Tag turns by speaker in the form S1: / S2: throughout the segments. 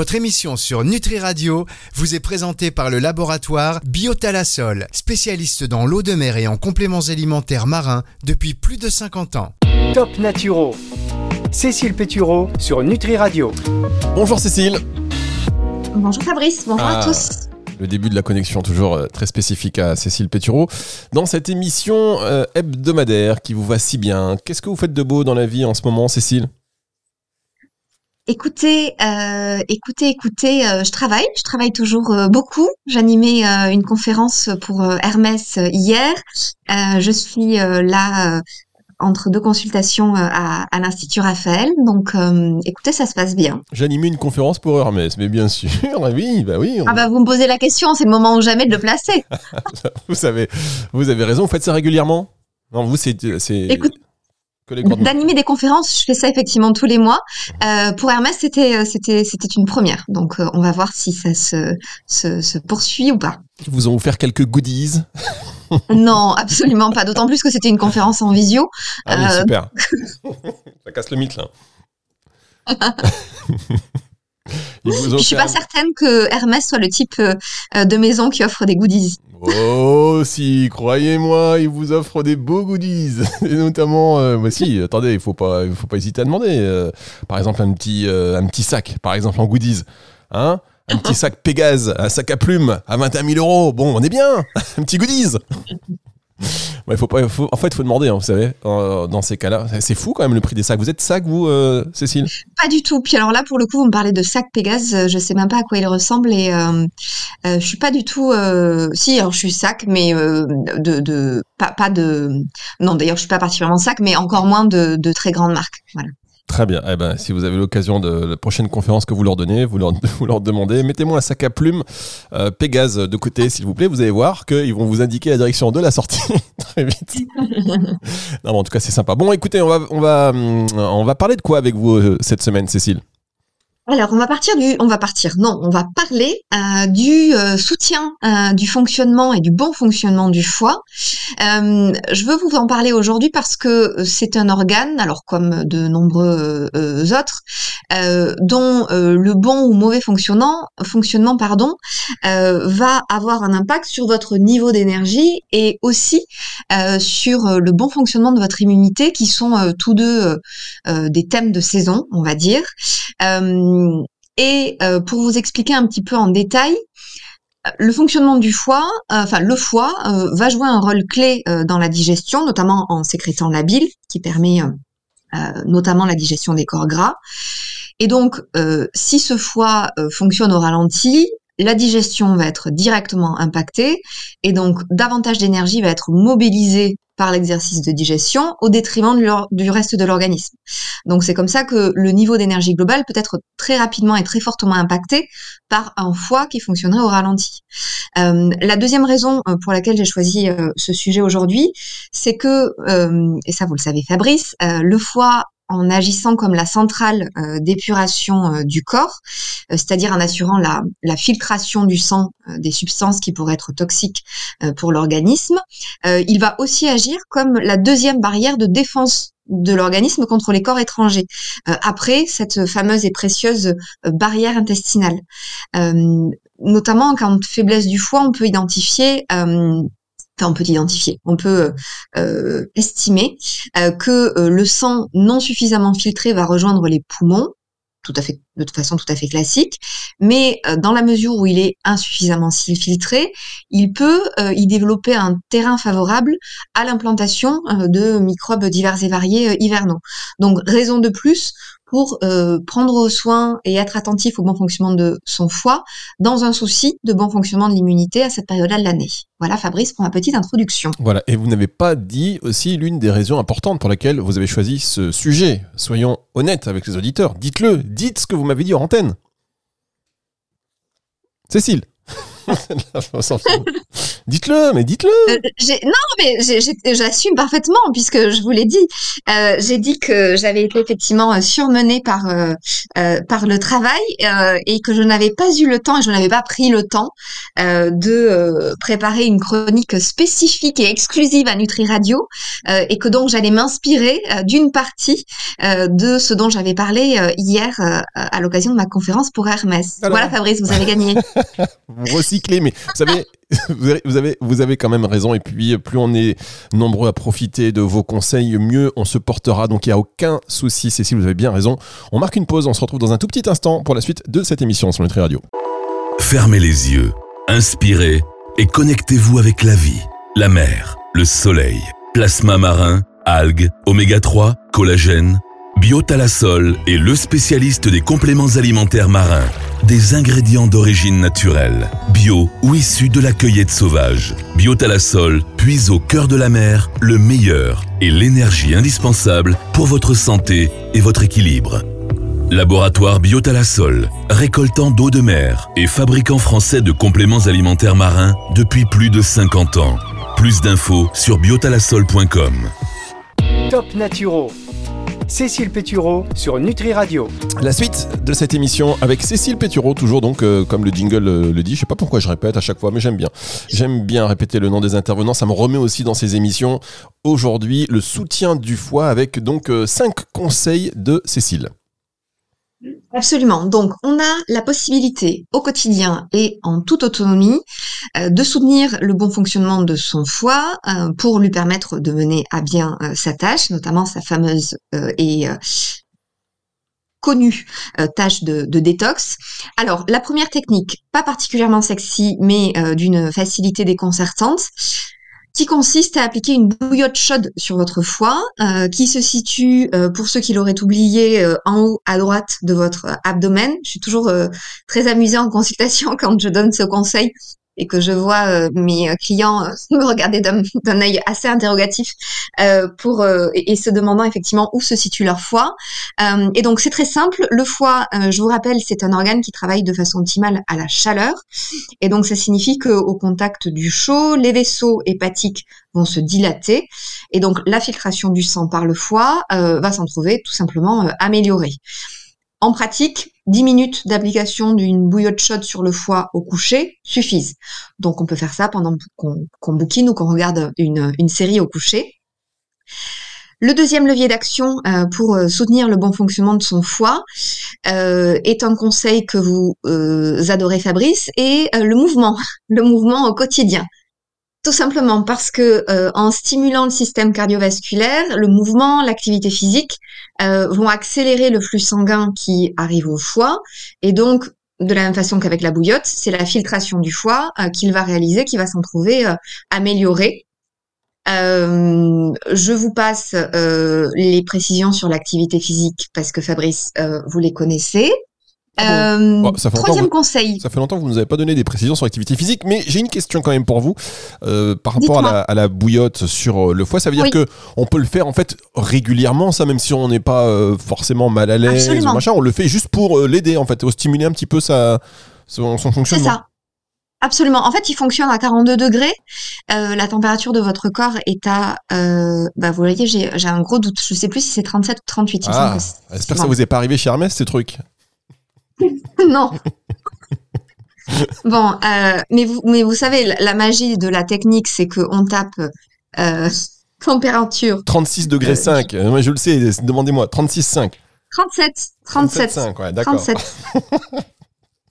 S1: Votre émission sur Nutri Radio vous est présentée par le laboratoire Biotalasol, spécialiste dans l'eau de mer et en compléments alimentaires marins depuis plus de 50 ans.
S2: Top Naturo. Cécile Pétureau sur Nutri Radio.
S3: Bonjour Cécile.
S4: Bonjour Fabrice, bonjour
S3: Ah.
S4: à tous.
S3: Le début de la connexion, toujours euh, très spécifique à Cécile Pétureau. Dans cette émission euh, hebdomadaire qui vous va si bien, qu'est-ce que vous faites de beau dans la vie en ce moment, Cécile?
S4: Écoutez, euh, écoutez, écoutez, euh, je travaille, je travaille toujours euh, beaucoup. J'animais euh, une conférence pour euh, Hermès euh, hier. Euh, je suis euh, là euh, entre deux consultations euh, à, à l'Institut Raphaël. Donc, euh, écoutez, ça se passe bien.
S3: J'animais une conférence pour Hermès, mais bien sûr, oui, bah oui, on-
S4: Ah bah vous me posez la question, c'est le moment ou jamais de le placer.
S3: vous, savez, vous avez raison, vous faites ça régulièrement? Non, vous, c'est c'est
S4: Écoute. D'animer des conférences, je fais ça effectivement tous les mois. Euh, pour Hermès, c'était euh, c'était c'était une première. Donc, euh, on va voir si ça se se, se poursuit ou pas.
S3: Ils vous ont offert quelques goodies.
S4: Non, absolument pas. D'autant plus que c'était une conférence en visio.
S3: Ah oui,
S4: Euh,
S3: super. ça casse le mythe, là. Ils vous
S4: Je suis pas certaine que Hermès soit le type euh, euh, de maison qui offre des goodies.
S3: Oh, si, croyez-moi, ils vous offrent des beaux goodies. Et notamment, euh, bah si, attendez, il faut pas, faut pas hésiter à demander. euh, par exemple, un petit, euh, un petit sac, par exemple, en goodies. Hein un petit sac Pégase, un sac à plumes à 21 000 euros. Bon, on est bien. un petit goodies. En fait, il faut demander, hein, vous savez, euh, dans ces cas-là. C'est fou quand même le prix des sacs. Vous êtes sac, vous, euh, Cécile?
S4: Pas du tout. Puis alors là, pour le coup, vous me parlez de sac Pégase. euh, Je sais même pas à quoi il ressemble et euh, je suis pas du tout. Si, alors je suis sac, mais de, de pas, de. Non, d'ailleurs, je suis pas particulièrement sac, mais encore moins de, très grandes marques.
S3: Très bien. Eh ben, si vous avez l'occasion de la prochaine conférence que vous leur donnez, vous leur, vous leur demandez, mettez-moi un sac à plumes euh, Pégase de côté, s'il vous plaît. Vous allez voir qu'ils vont vous indiquer la direction de la sortie très vite. non, mais en tout cas, c'est sympa. Bon, écoutez, on va, on va, hum, on va parler de quoi avec vous euh, cette semaine, Cécile?
S4: Alors, on va partir du, on va partir. Non, on va parler euh, du euh, soutien euh, du fonctionnement et du bon fonctionnement du foie. Je veux vous en parler aujourd'hui parce que c'est un organe, alors comme de nombreux autres, dont le bon ou mauvais fonctionnement, fonctionnement pardon, va avoir un impact sur votre niveau d'énergie et aussi sur le bon fonctionnement de votre immunité, qui sont tous deux des thèmes de saison, on va dire. Et euh, pour vous expliquer un petit peu en détail, euh, le fonctionnement du foie, euh, enfin le foie, va jouer un rôle clé dans la digestion, notamment en sécrétant la bile, qui permet notamment la digestion des corps gras. Et donc, si ce foie fonctionne au ralenti, la digestion va être directement impactée et donc davantage d'énergie va être mobilisée par l'exercice de digestion au détriment du, reste de l'organisme. Donc c'est comme ça que le niveau d'énergie globale peut être très rapidement et très fortement impacté par un foie qui fonctionnerait au ralenti. Euh, la deuxième raison euh, pour laquelle j'ai choisi euh, ce sujet aujourd'hui, c'est que, et ça vous le savez Fabrice, le foie en agissant comme la centrale euh, d'épuration euh, du corps, euh, c'est-à-dire en assurant la, filtration du sang des substances qui pourraient être toxiques pour l'organisme, il va aussi agir comme la deuxième barrière de défense de l'organisme contre les corps étrangers, après cette fameuse et précieuse barrière intestinale. Notamment en cas de faiblesse du foie, on peut identifier On peut identifier, on peut euh, estimer euh, que euh, le sang non suffisamment filtré va rejoindre les poumons, de toute façon tout à fait classique, mais dans la mesure où il est insuffisamment filtré, il peut y développer un terrain favorable à l'implantation de microbes divers et variés hivernaux. Donc raison de plus pour euh, prendre soin et être attentif au bon fonctionnement de son foie dans un souci de bon fonctionnement de l'immunité à cette période-là de l'année. Voilà Fabrice pour ma petite introduction.
S3: Voilà. Et vous n'avez pas dit aussi l'une des raisons importantes pour laquelle vous avez choisi ce sujet. Soyons honnêtes avec les auditeurs. Dites-le. Dites ce que vous m'avez dit en antenne. Cécile. Dites-le, mais dites-le.
S4: Euh, non, mais j'assume parfaitement puisque je vous l'ai dit. Euh, j'ai dit que j'avais été effectivement surmenée par par le travail et que je n'avais pas eu le temps et je n'avais pas pris le temps de préparer une chronique spécifique et exclusive à Nutri Radio et que donc j'allais m'inspirer d'une partie de ce dont j'avais parlé hier à l'occasion de ma conférence pour Hermès. Voilà, Fabrice, vous avez gagné.
S3: vous recyclez, mais vous savez, vous avez, vous avez quand même raison. Et puis, plus on est nombreux à profiter de vos conseils, mieux on se portera. Donc, il n'y a aucun souci, Cécile, vous avez bien raison. On marque une pause, on se retrouve dans un tout petit instant pour la suite de cette émission sur Nutri Radio.
S5: Fermez les yeux, inspirez et connectez-vous avec la vie, la mer, le soleil, plasma marin, algues, oméga 3, collagène Biotalasol est le spécialiste des compléments alimentaires marins, des ingrédients d'origine naturelle, bio ou issus de la cueillette sauvage. Biotalasol puise au cœur de la mer le meilleur et l'énergie indispensable pour votre santé et votre équilibre. Laboratoire Biotalasol, récoltant d'eau de mer et fabricant français de compléments alimentaires marins depuis plus de 50 ans. Plus d'infos sur biotalasol.com.
S2: Top Naturo Cécile Pétureau sur Nutri Radio.
S3: La suite de cette émission avec Cécile Pétureau, toujours donc euh, comme le jingle euh, le dit. Je sais pas pourquoi je répète à chaque fois, mais j'aime bien. J'aime bien répéter le nom des intervenants. Ça me remet aussi dans ces émissions. Aujourd'hui, le soutien du foie avec donc 5 euh, conseils de Cécile.
S4: Absolument. Donc, on a la possibilité au quotidien et en toute autonomie euh, de soutenir le bon fonctionnement de son foie euh, pour lui permettre de mener à bien euh, sa tâche, notamment sa fameuse et connue tâche de, de, détox. Alors, la première technique, pas particulièrement sexy, mais d'une facilité déconcertante, qui consiste à appliquer une bouillotte chaude sur votre foie, euh, qui se situe, euh, pour ceux qui l'auraient oublié, euh, en haut à droite de votre abdomen. Je suis toujours très amusée en consultation quand je donne ce conseil et que je vois euh, mes euh, clients euh, me regarder d'un œil assez interrogatif pour et, se demandant effectivement où se situe leur foie. et donc c'est très simple. Le foie, je vous rappelle, c'est un organe qui travaille de façon optimale à la chaleur. Et donc ça signifie qu'au contact du chaud, les vaisseaux hépatiques vont se dilater et donc la filtration du sang par le foie va s'en trouver tout simplement améliorée. En pratique, 10 minutes d'application d'une bouillotte chaude sur le foie au coucher suffisent. Donc on peut faire ça pendant qu'on bouquine ou qu'on regarde une, série au coucher. Le deuxième levier d'action euh, pour euh, soutenir le bon fonctionnement de son foie euh, est un conseil que vous adorez Fabrice, et le mouvement, le mouvement au quotidien. Tout simplement parce que euh, en stimulant le système cardiovasculaire, le mouvement, l'activité physique euh, vont accélérer le flux sanguin qui arrive au foie et donc de la même façon qu'avec la bouillotte, c'est la filtration du foie euh, qu'il va réaliser qui va s'en trouver améliorée. je vous passe les précisions sur l'activité physique parce que Fabrice, vous les connaissez. Ah euh, troisième conseil.
S3: Ça fait longtemps que vous nous avez pas donné des précisions sur l'activité physique, mais j'ai une question quand même pour vous euh, par rapport à la, bouillotte sur euh, le foie. Ça veut dire que on peut le faire en fait régulièrement, ça, même si on n'est pas forcément mal à l'aise machin. On le fait juste pour l'aider en fait, au stimuler un petit peu sa, son, fonctionnement. C'est ça.
S4: Absolument. En fait, il fonctionne à 42 degrés. la température de votre corps est à, bah, vous voyez, j'ai un gros doute. Je sais plus si c'est 37 ou 38.
S3: Ah, j'espère que ça vous est pas arrivé chez Hermès ces trucs.
S4: non. bon, euh, mais, vous, mais vous savez, la, magie de la technique, c'est qu'on tape euh, température.
S3: 36 degrés 5. Euh, moi, je le sais, demandez-moi. 36,5.
S4: 37. 37. 37,5, ouais, d'accord. 37.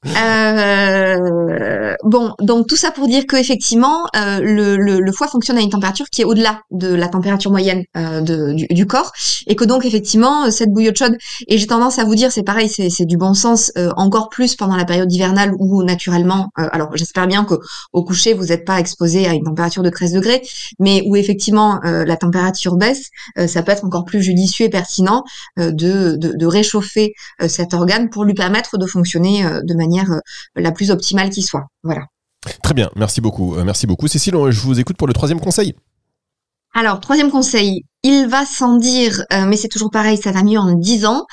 S4: Euh, bon, donc tout ça pour dire que effectivement, euh, le, le, le, foie fonctionne à une température qui est au-delà de la température moyenne euh, de, du, du, corps, et que donc effectivement cette bouillotte chaude, et j'ai tendance à vous dire, c'est pareil, c'est du bon sens, euh, encore plus pendant la période hivernale où naturellement, euh, alors j'espère bien que au coucher vous n'êtes pas exposé à une température de 13 degrés, mais où effectivement la température baisse, ça peut être encore plus judicieux et pertinent de, de, de, réchauffer cet organe pour lui permettre de fonctionner de manière euh, la plus optimale qui soit. Voilà.
S3: Très bien, merci beaucoup. Euh, merci beaucoup. Cécile, je vous écoute pour le troisième conseil.
S4: Alors, troisième conseil, il va sans dire, euh, mais c'est toujours pareil, ça va mieux en disant.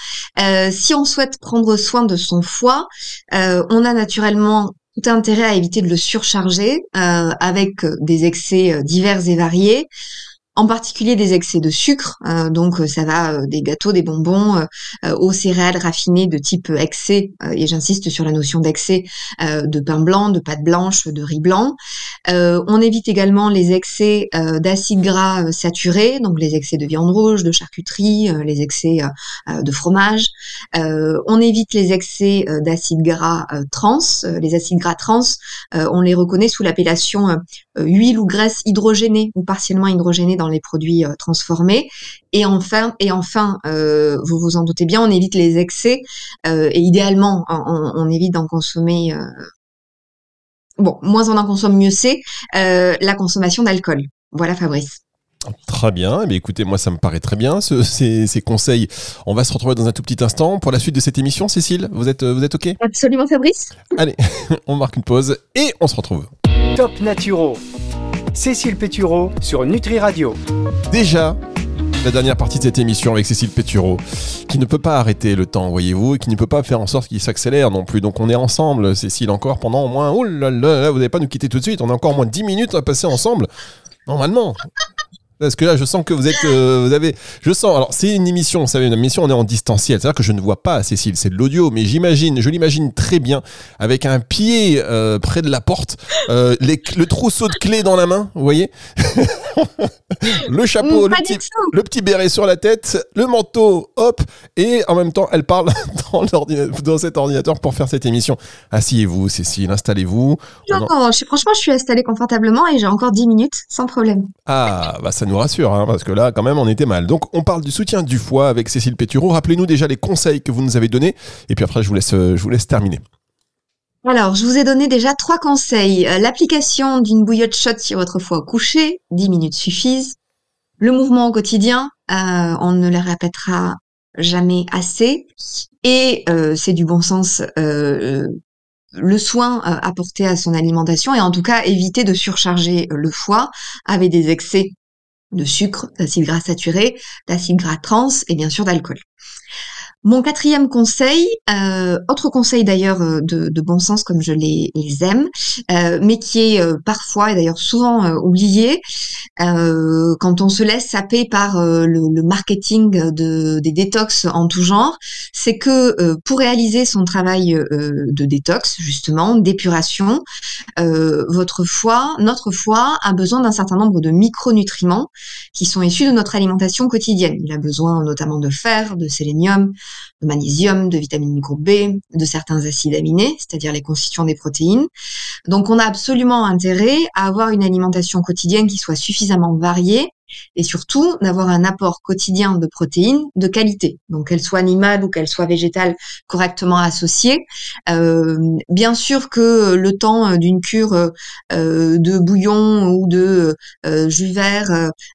S4: si on souhaite prendre soin de son foie, on a naturellement tout intérêt à éviter de le surcharger avec des excès divers et variés en particulier des excès de sucre. Euh, donc ça va euh, des gâteaux, des bonbons, euh, aux céréales raffinées de type excès, et j'insiste sur la notion d'excès de pain blanc, de pâte blanche, de riz blanc. on évite également les excès d'acides gras saturés, donc les excès de viande rouge, de charcuterie, les excès de fromage. on évite les excès d'acides gras trans. les acides gras trans, on les reconnaît sous l'appellation huile ou graisse hydrogénée ou partiellement hydrogénée dans les produits euh, transformés. Et enfin, et enfin, euh, vous vous en doutez bien, on évite les excès euh, et idéalement, on, évite d'en consommer. bon, moins on en consomme, mieux c'est la consommation d'alcool. Voilà, Fabrice.
S3: Très bien. Eh écoutez, moi, ça me paraît très bien, ces, ces, conseils. On va se retrouver dans un tout petit instant pour la suite de cette émission. Cécile, vous êtes, vous êtes OK?
S4: Absolument, Fabrice.
S3: Allez, on marque une pause et on se retrouve.
S2: Top Naturo. Cécile Pétureau sur Nutri Radio.
S3: Déjà, la dernière partie de cette émission avec Cécile Pétureau, qui ne peut pas arrêter le temps, voyez-vous, et qui ne peut pas faire en sorte qu'il s'accélère non plus. Donc on est ensemble, Cécile, encore pendant au moins, oh là vous n'allez pas nous quitter tout de suite, on a encore moins 10 minutes à passer ensemble, normalement. Parce que là, je sens que vous êtes, euh, vous avez, je sens. Alors, c'est une émission, vous savez, une émission, on est en distanciel. C'est-à-dire que je ne vois pas Cécile, c'est de l'audio, mais j'imagine, je l'imagine très bien, avec un pied euh, près de la porte, euh, le trousseau de clés dans la main, vous voyez, le chapeau, le petit, le petit, béret sur la tête, le manteau, hop, et en même temps, elle parle dans, dans cet ordinateur pour faire cette émission. Asseyez-vous, Cécile, installez-vous.
S4: Non, franchement, je suis installée confortablement et j'ai encore 10 minutes sans problème.
S3: Ah, bah ça nous rassure, hein, parce que là, quand même, on était mal. Donc, on parle du soutien du foie avec Cécile Pétureau. Rappelez-nous déjà les conseils que vous nous avez donnés, et puis après, je vous laisse, je vous laisse terminer.
S4: Alors, je vous ai donné déjà trois conseils. Euh, l'application d'une bouillotte chaude sur votre foie au coucher, 10 minutes suffisent. Le mouvement au quotidien, euh, on ne le répétera jamais assez. Et euh, c'est du bon sens, le soin apporté à son alimentation et en tout cas éviter de surcharger le foie avec des excès de sucre, d'acide gras saturé, d'acide gras trans et bien sûr d'alcool. Mon quatrième conseil, euh, autre conseil d'ailleurs euh, de, bon sens comme je les, aime, euh, mais qui est parfois et d'ailleurs souvent oublié quand on se laisse saper par le, marketing de, des détox en tout genre, c'est que pour réaliser son travail de détox justement, d'épuration, votre foie, notre foie a besoin d'un certain nombre de micronutriments qui sont issus de notre alimentation quotidienne. Il a besoin notamment de fer, de sélénium, de magnésium, de vitamine groupe B, de certains acides aminés, c'est-à-dire les constituants des protéines. Donc on a absolument intérêt à avoir une alimentation quotidienne qui soit suffisamment variée et surtout d'avoir un apport quotidien de protéines de qualité, donc qu'elles soient animales ou qu'elles soient végétales correctement associées. Euh, bien sûr que le temps d'une cure euh, de bouillon ou de euh, jus vert,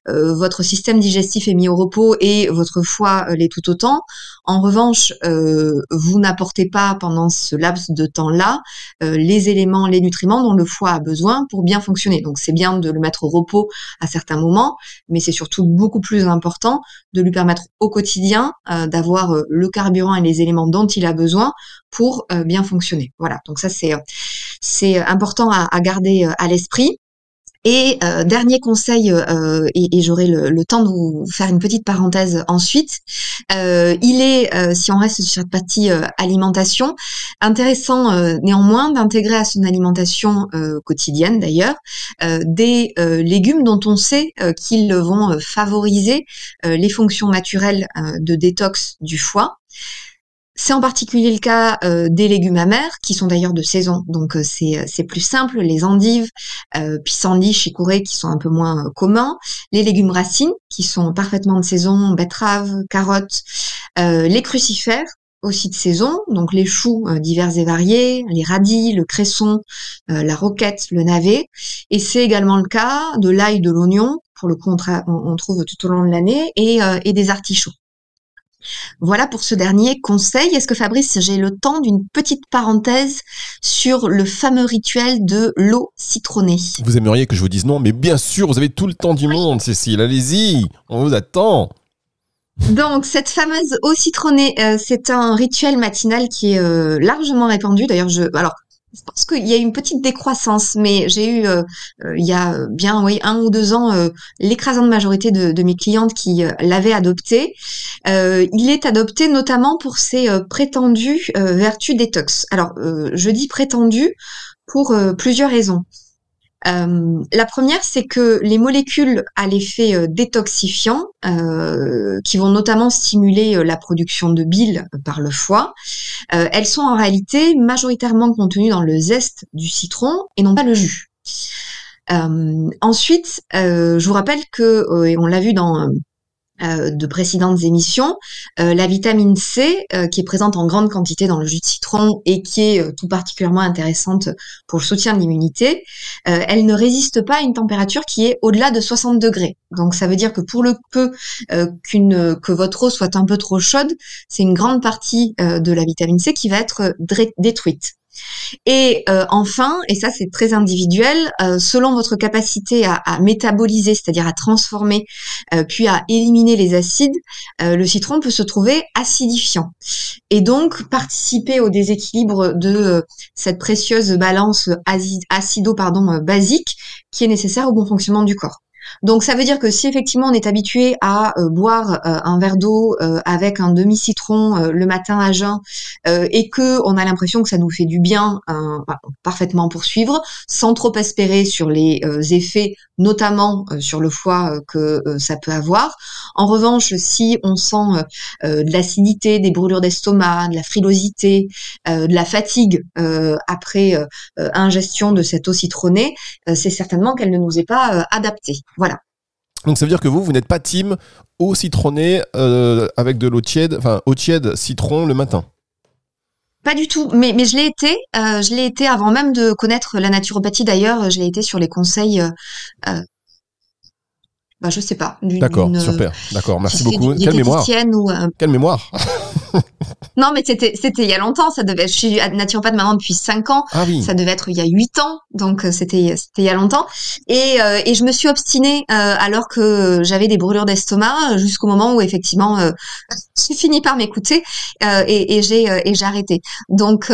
S4: euh, votre système digestif est mis au repos et votre foie l'est tout autant. En revanche, vous n'apportez pas pendant ce laps de temps-là les éléments, les nutriments dont le foie a besoin pour bien fonctionner. Donc c'est bien de le mettre au repos à certains moments, mais c'est surtout beaucoup plus important de lui permettre au quotidien euh, d'avoir euh, le carburant et les éléments dont il a besoin pour euh, bien fonctionner. Voilà, donc ça c'est c'est important à, à garder à l'esprit. Et euh, dernier conseil, euh, et, j'aurai le, temps de vous faire une petite parenthèse ensuite, euh, il est, si on reste sur cette partie alimentation, intéressant néanmoins d'intégrer à son alimentation quotidienne d'ailleurs des légumes dont on sait qu'ils vont favoriser les fonctions naturelles de détox du foie. C'est en particulier le cas euh, des légumes amers, qui sont d'ailleurs de saison, donc euh, euh, c'est plus simple. Les endives, pissenlits, chicorées, qui sont un peu moins communs. Les légumes racines, qui sont parfaitement de saison, betteraves, carottes. les crucifères, aussi de saison, donc les choux divers et variés, les radis, le cresson, la roquette, le navet. Et c'est également le cas de l'ail, de l'oignon, pour le coup on, trouve tout au long de l'année, et des artichauts. Voilà pour ce dernier conseil. Est-ce que Fabrice, j'ai le temps d'une petite parenthèse sur le fameux rituel de l'eau citronnée?
S3: Vous aimeriez que je vous dise non, mais bien sûr, vous avez tout le temps du monde, Cécile. Allez-y, on vous attend.
S4: Donc cette fameuse eau citronnée, euh, c'est un rituel matinal qui est euh, largement répandu. D'ailleurs, je alors je pense qu'il y a une petite décroissance, mais j'ai eu euh, euh, il y a bien oui un ou deux ans euh, l'écrasante majorité de, de, mes clientes qui l'avaient adopté. il est adopté notamment pour ses prétendues vertus détox. Alors je dis prétendues pour plusieurs raisons. Euh, la première, c'est que les molécules à l'effet euh, détoxifiant, euh, qui vont notamment stimuler la production de bile par le foie, elles sont en réalité majoritairement contenues dans le zeste du citron et non pas le jus. ensuite, je vous rappelle que, et on l'a vu dans de précédentes émissions, euh, la vitamine C, euh, qui est présente en grande quantité dans le jus de citron et qui est tout particulièrement intéressante pour le soutien de l'immunité, elle ne résiste pas à une température qui est au-delà de 60 degrés. Donc ça veut dire que pour le peu qu'une que votre eau soit un peu trop chaude, c'est une grande partie de la vitamine C qui va être détruite. Et euh, enfin, et ça c'est très individuel, euh, selon votre capacité à, métaboliser, c'est-à-dire à transformer, euh, puis à éliminer les acides, le citron peut se trouver acidifiant. Et donc participer au déséquilibre de cette précieuse balance acido pardon, basique qui est nécessaire au bon fonctionnement du corps. Donc ça veut dire que si effectivement on est habitué à euh, boire euh, un verre d'eau euh, avec un demi citron le matin à jeun et que on a l'impression que ça nous fait du bien, bah, parfaitement poursuivre, sans trop espérer sur les effets, notamment sur le foie que ça peut avoir. En revanche, si on sent de l'acidité, des brûlures d'estomac, de la frilosité, de la fatigue après ingestion de cette eau citronnée, c'est certainement qu'elle ne nous est pas adaptée. Voilà.
S3: Donc ça veut dire que vous, vous n'êtes pas team eau citronnée euh, avec de l'eau tiède, enfin eau tiède citron le matin.
S4: Pas du tout, mais, mais je l'ai été. Euh, je l'ai été avant même de connaître la naturopathie. D'ailleurs, je l'ai été sur les conseils. Euh, bah, je sais pas.
S3: D'accord, super. D'accord, merci beaucoup. Quelle mémoire. Quelle mémoire.
S4: non, mais c'était c'était il y a longtemps. Ça devait. Je suis naturopathe maintenant depuis 5 ans.
S3: Ah oui.
S4: Ça devait être il y a 8 ans. Donc euh, c'était c'était il y a longtemps. Et euh, et je me suis obstinée euh, alors que j'avais des brûlures d'estomac jusqu'au moment où effectivement j'ai fini par m'écouter et, et j'ai et j'ai arrêté. Donc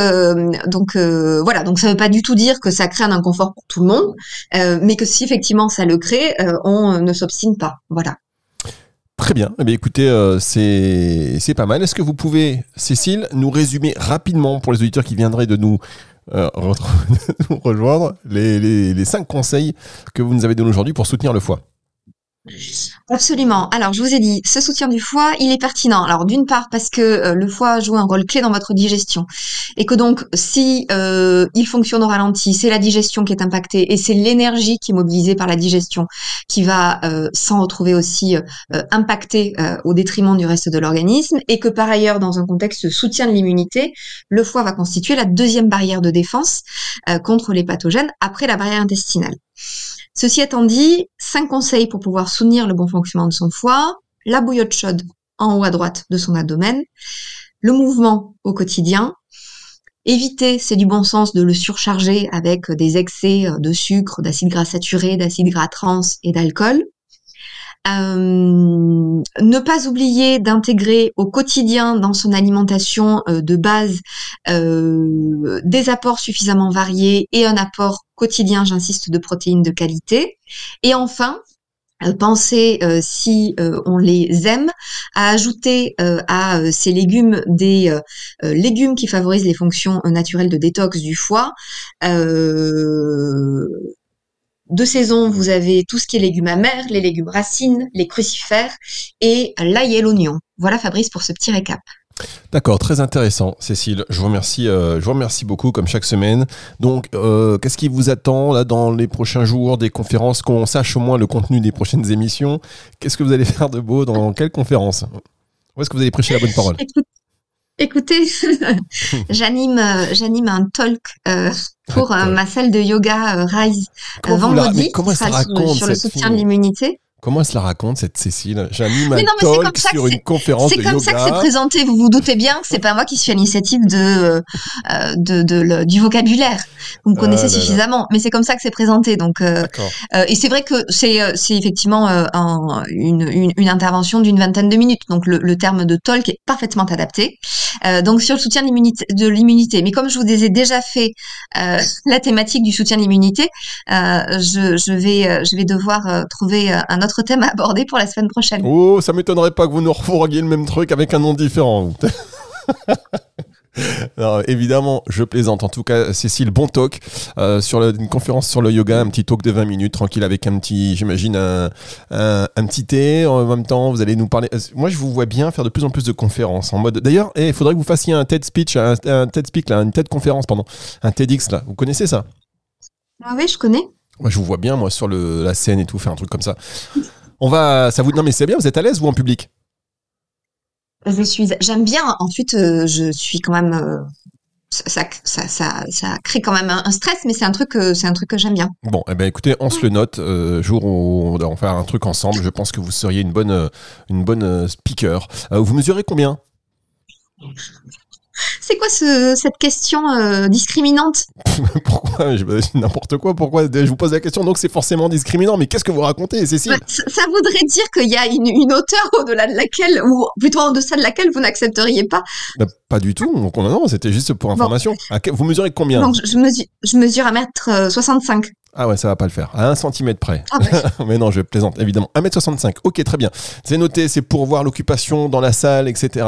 S4: donc voilà. Donc ça veut pas du tout dire que ça crée un inconfort pour tout le monde, mais que si effectivement ça le crée, on ne s'obstine pas. Voilà.
S3: Très bien. Eh bien écoutez, euh, c'est pas mal. Est-ce que vous pouvez, Cécile, nous résumer rapidement pour les auditeurs qui viendraient de nous, euh, rejoindre les, les, les cinq conseils que vous nous avez donnés aujourd'hui pour soutenir le foie?
S4: Absolument. Alors, je vous ai dit, ce soutien du foie, il est pertinent. Alors, d'une part, parce que euh, le foie joue un rôle clé dans votre digestion. Et que donc, si euh, il fonctionne au ralenti, c'est la digestion qui est impactée et c'est l'énergie qui est mobilisée par la digestion qui va euh, s'en retrouver aussi impactée au détriment du reste de l'organisme. Et que par ailleurs, dans un contexte de soutien de l'immunité, le foie va constituer la deuxième barrière de défense contre les pathogènes après la barrière intestinale. Ceci étant dit, cinq conseils pour pouvoir soutenir le bon fonctionnement de son foie. La bouillotte chaude en haut à droite de son abdomen. Le mouvement au quotidien. Éviter, c'est du bon sens, de le surcharger avec des excès de sucre, d'acide gras saturé, d'acide gras trans et d'alcool. Euh, ne pas oublier d'intégrer au quotidien dans son alimentation euh, de base euh, des apports suffisamment variés et un apport quotidien, j'insiste, de protéines de qualité. Et enfin, penser si on les aime à ajouter à ces légumes des légumes qui favorisent les fonctions naturelles de détox du foie de saison, vous avez tout ce qui est légumes amers, les légumes racines, les crucifères et l'ail et l'oignon. Voilà Fabrice pour ce petit récap.
S3: D'accord, très intéressant, Cécile. Je vous remercie, euh, je vous remercie beaucoup comme chaque semaine. Donc, euh, qu'est-ce qui vous attend là dans les prochains jours, des conférences, qu'on sache au moins le contenu des prochaines émissions? Qu'est-ce que vous allez faire de beau dans quelle conférence? Où est-ce que vous allez prêcher la bonne parole?
S4: Écoutez, j'anime, euh, j'anime un talk euh, pour euh, ma salle de yoga Rise vendredi.
S3: comment ça raconte
S4: sur, le soutien de l'immunité.
S3: Comment elle se la raconte cette Cécile? J'anime un talk sur une conférence de yoga.
S4: C'est comme ça que c'est présenté. Vous vous doutez bien que c'est pas moi qui suis à l'initiative de, de, de, du vocabulaire. vous me
S3: Ah
S4: connaissez
S3: là.
S4: suffisamment. Mais c'est comme ça que c'est présenté. Donc, euh, euh, et c'est vrai que c'est euh, effectivement euh, un- une, une, une intervention d'une vingtaine de minutes. Donc le, le terme de talk est parfaitement adapté. Euh, donc sur le soutien de l'immunité. Mais comme je vous ai déjà fait euh, la thématique du soutien de l'immunité, euh, je, je vais euh, je vais devoir euh, trouver euh, un autre thème à aborder pour la semaine prochaine.
S3: Oh, ça m'étonnerait pas que vous nous refourguiez le même truc avec un nom différent. Non, évidemment, je plaisante. En tout cas, Cécile, bon talk euh, sur le- une conférence sur le yoga, un petit talk de 20 minutes, tranquille, avec un petit, j'imagine, un, un, un petit thé. En même temps, vous allez nous parler. euh, Moi, je vous vois bien faire de plus en plus de conférences en mode. D'ailleurs, eh, il faudrait que vous fassiez un TED speech, un, un TED speak, là, une TED conférence, pardon, un TEDx là. Vous connaissez ça?
S4: Ah oui, je connais.
S3: Moi, je vous vois bien, moi, sur le, la scène et tout, faire un truc comme ça. On va, ça vous, non mais c'est bien. Vous êtes à l'aise vous en public?
S4: Je suis, j'aime bien. Ensuite, euh, je suis quand même. euh, ça, ça, ça, ça crée quand même un, stress, mais c'est un truc, que- c'est un truc que j'aime bien.
S3: Bon, eh ben écoutez, on se le note. euh, jour où on va faire un truc ensemble, je pense que vous seriez une bonne, une bonne speaker. Vous mesurez combien?
S4: C'est quoi ce, cette question euh, discriminante?
S3: Pourquoi? N'importe quoi. Pourquoi? Je vous pose la question. Donc c'est forcément discriminant. Mais qu'est-ce que vous racontez, Cécile?
S4: Bah, ça, ça voudrait dire qu'il y a une, une hauteur au-delà de laquelle, ou plutôt en deçà de laquelle vous n'accepteriez pas.
S3: Bah, Pas du tout. Donc, non, non, c'était juste pour information. À vous mesurez combien?
S4: Donc, je, mesure, je mesure un mètre euh, 65.
S3: Ah ouais, ça va pas le faire. À un centimètre près.
S4: Ah ouais.
S3: Mais non, je plaisante, évidemment. 1m65. Ok, très bien. C'est noté, c'est pour voir l'occupation dans la salle, etc.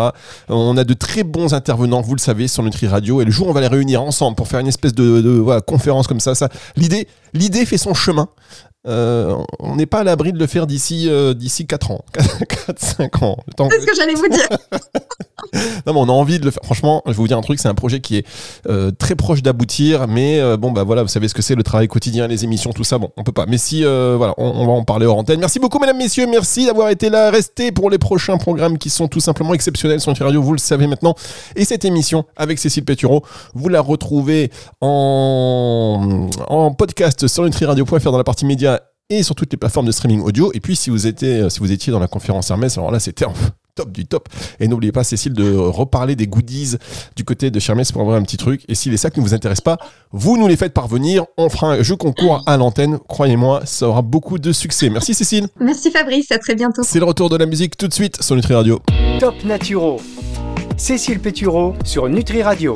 S3: On a de très bons intervenants, vous le savez, sur Nutri Radio. Et le jour, on va les réunir ensemble pour faire une espèce de, de, voilà, conférence comme ça. ça. L'idée, l'idée fait son chemin. Euh, on n'est pas à l'abri de le faire d'ici euh, d'ici 4 ans. 4-5 ans.
S4: C'est ce que j'allais vous dire.
S3: non, mais on a envie de le faire. Franchement, je vais vous dire un truc, c'est un projet qui est euh, très proche d'aboutir, mais euh, bon, bah voilà, vous savez ce que c'est le travail quotidien, les émissions, tout ça. Bon, on peut pas. Mais si, euh, voilà, on, va en parler hors antenne. Merci beaucoup, mesdames, messieurs. Merci d'avoir été là. Restez pour les prochains programmes qui sont tout simplement exceptionnels sur Radio. Vous le savez maintenant. Et cette émission avec Cécile Pétureau, vous la retrouvez en, podcast sur nutriradio.fr dans la partie médias et sur toutes les plateformes de streaming audio. Et puis, si vous étiez, si vous étiez dans la conférence Hermès, alors là, c'était top du top. Et n'oubliez pas, Cécile, de reparler des goodies du côté de Hermès pour avoir un petit truc. Et si les sacs ne vous intéressent pas, vous nous les faites parvenir. On fera un jeu concours à l'antenne. Croyez-moi, ça aura beaucoup de succès. Merci, Cécile.
S4: Merci Fabrice, à très bientôt.
S3: C'est le retour de la musique tout de suite sur Nutri Radio.
S2: Top Naturo. Cécile Pétureau sur Nutri Radio.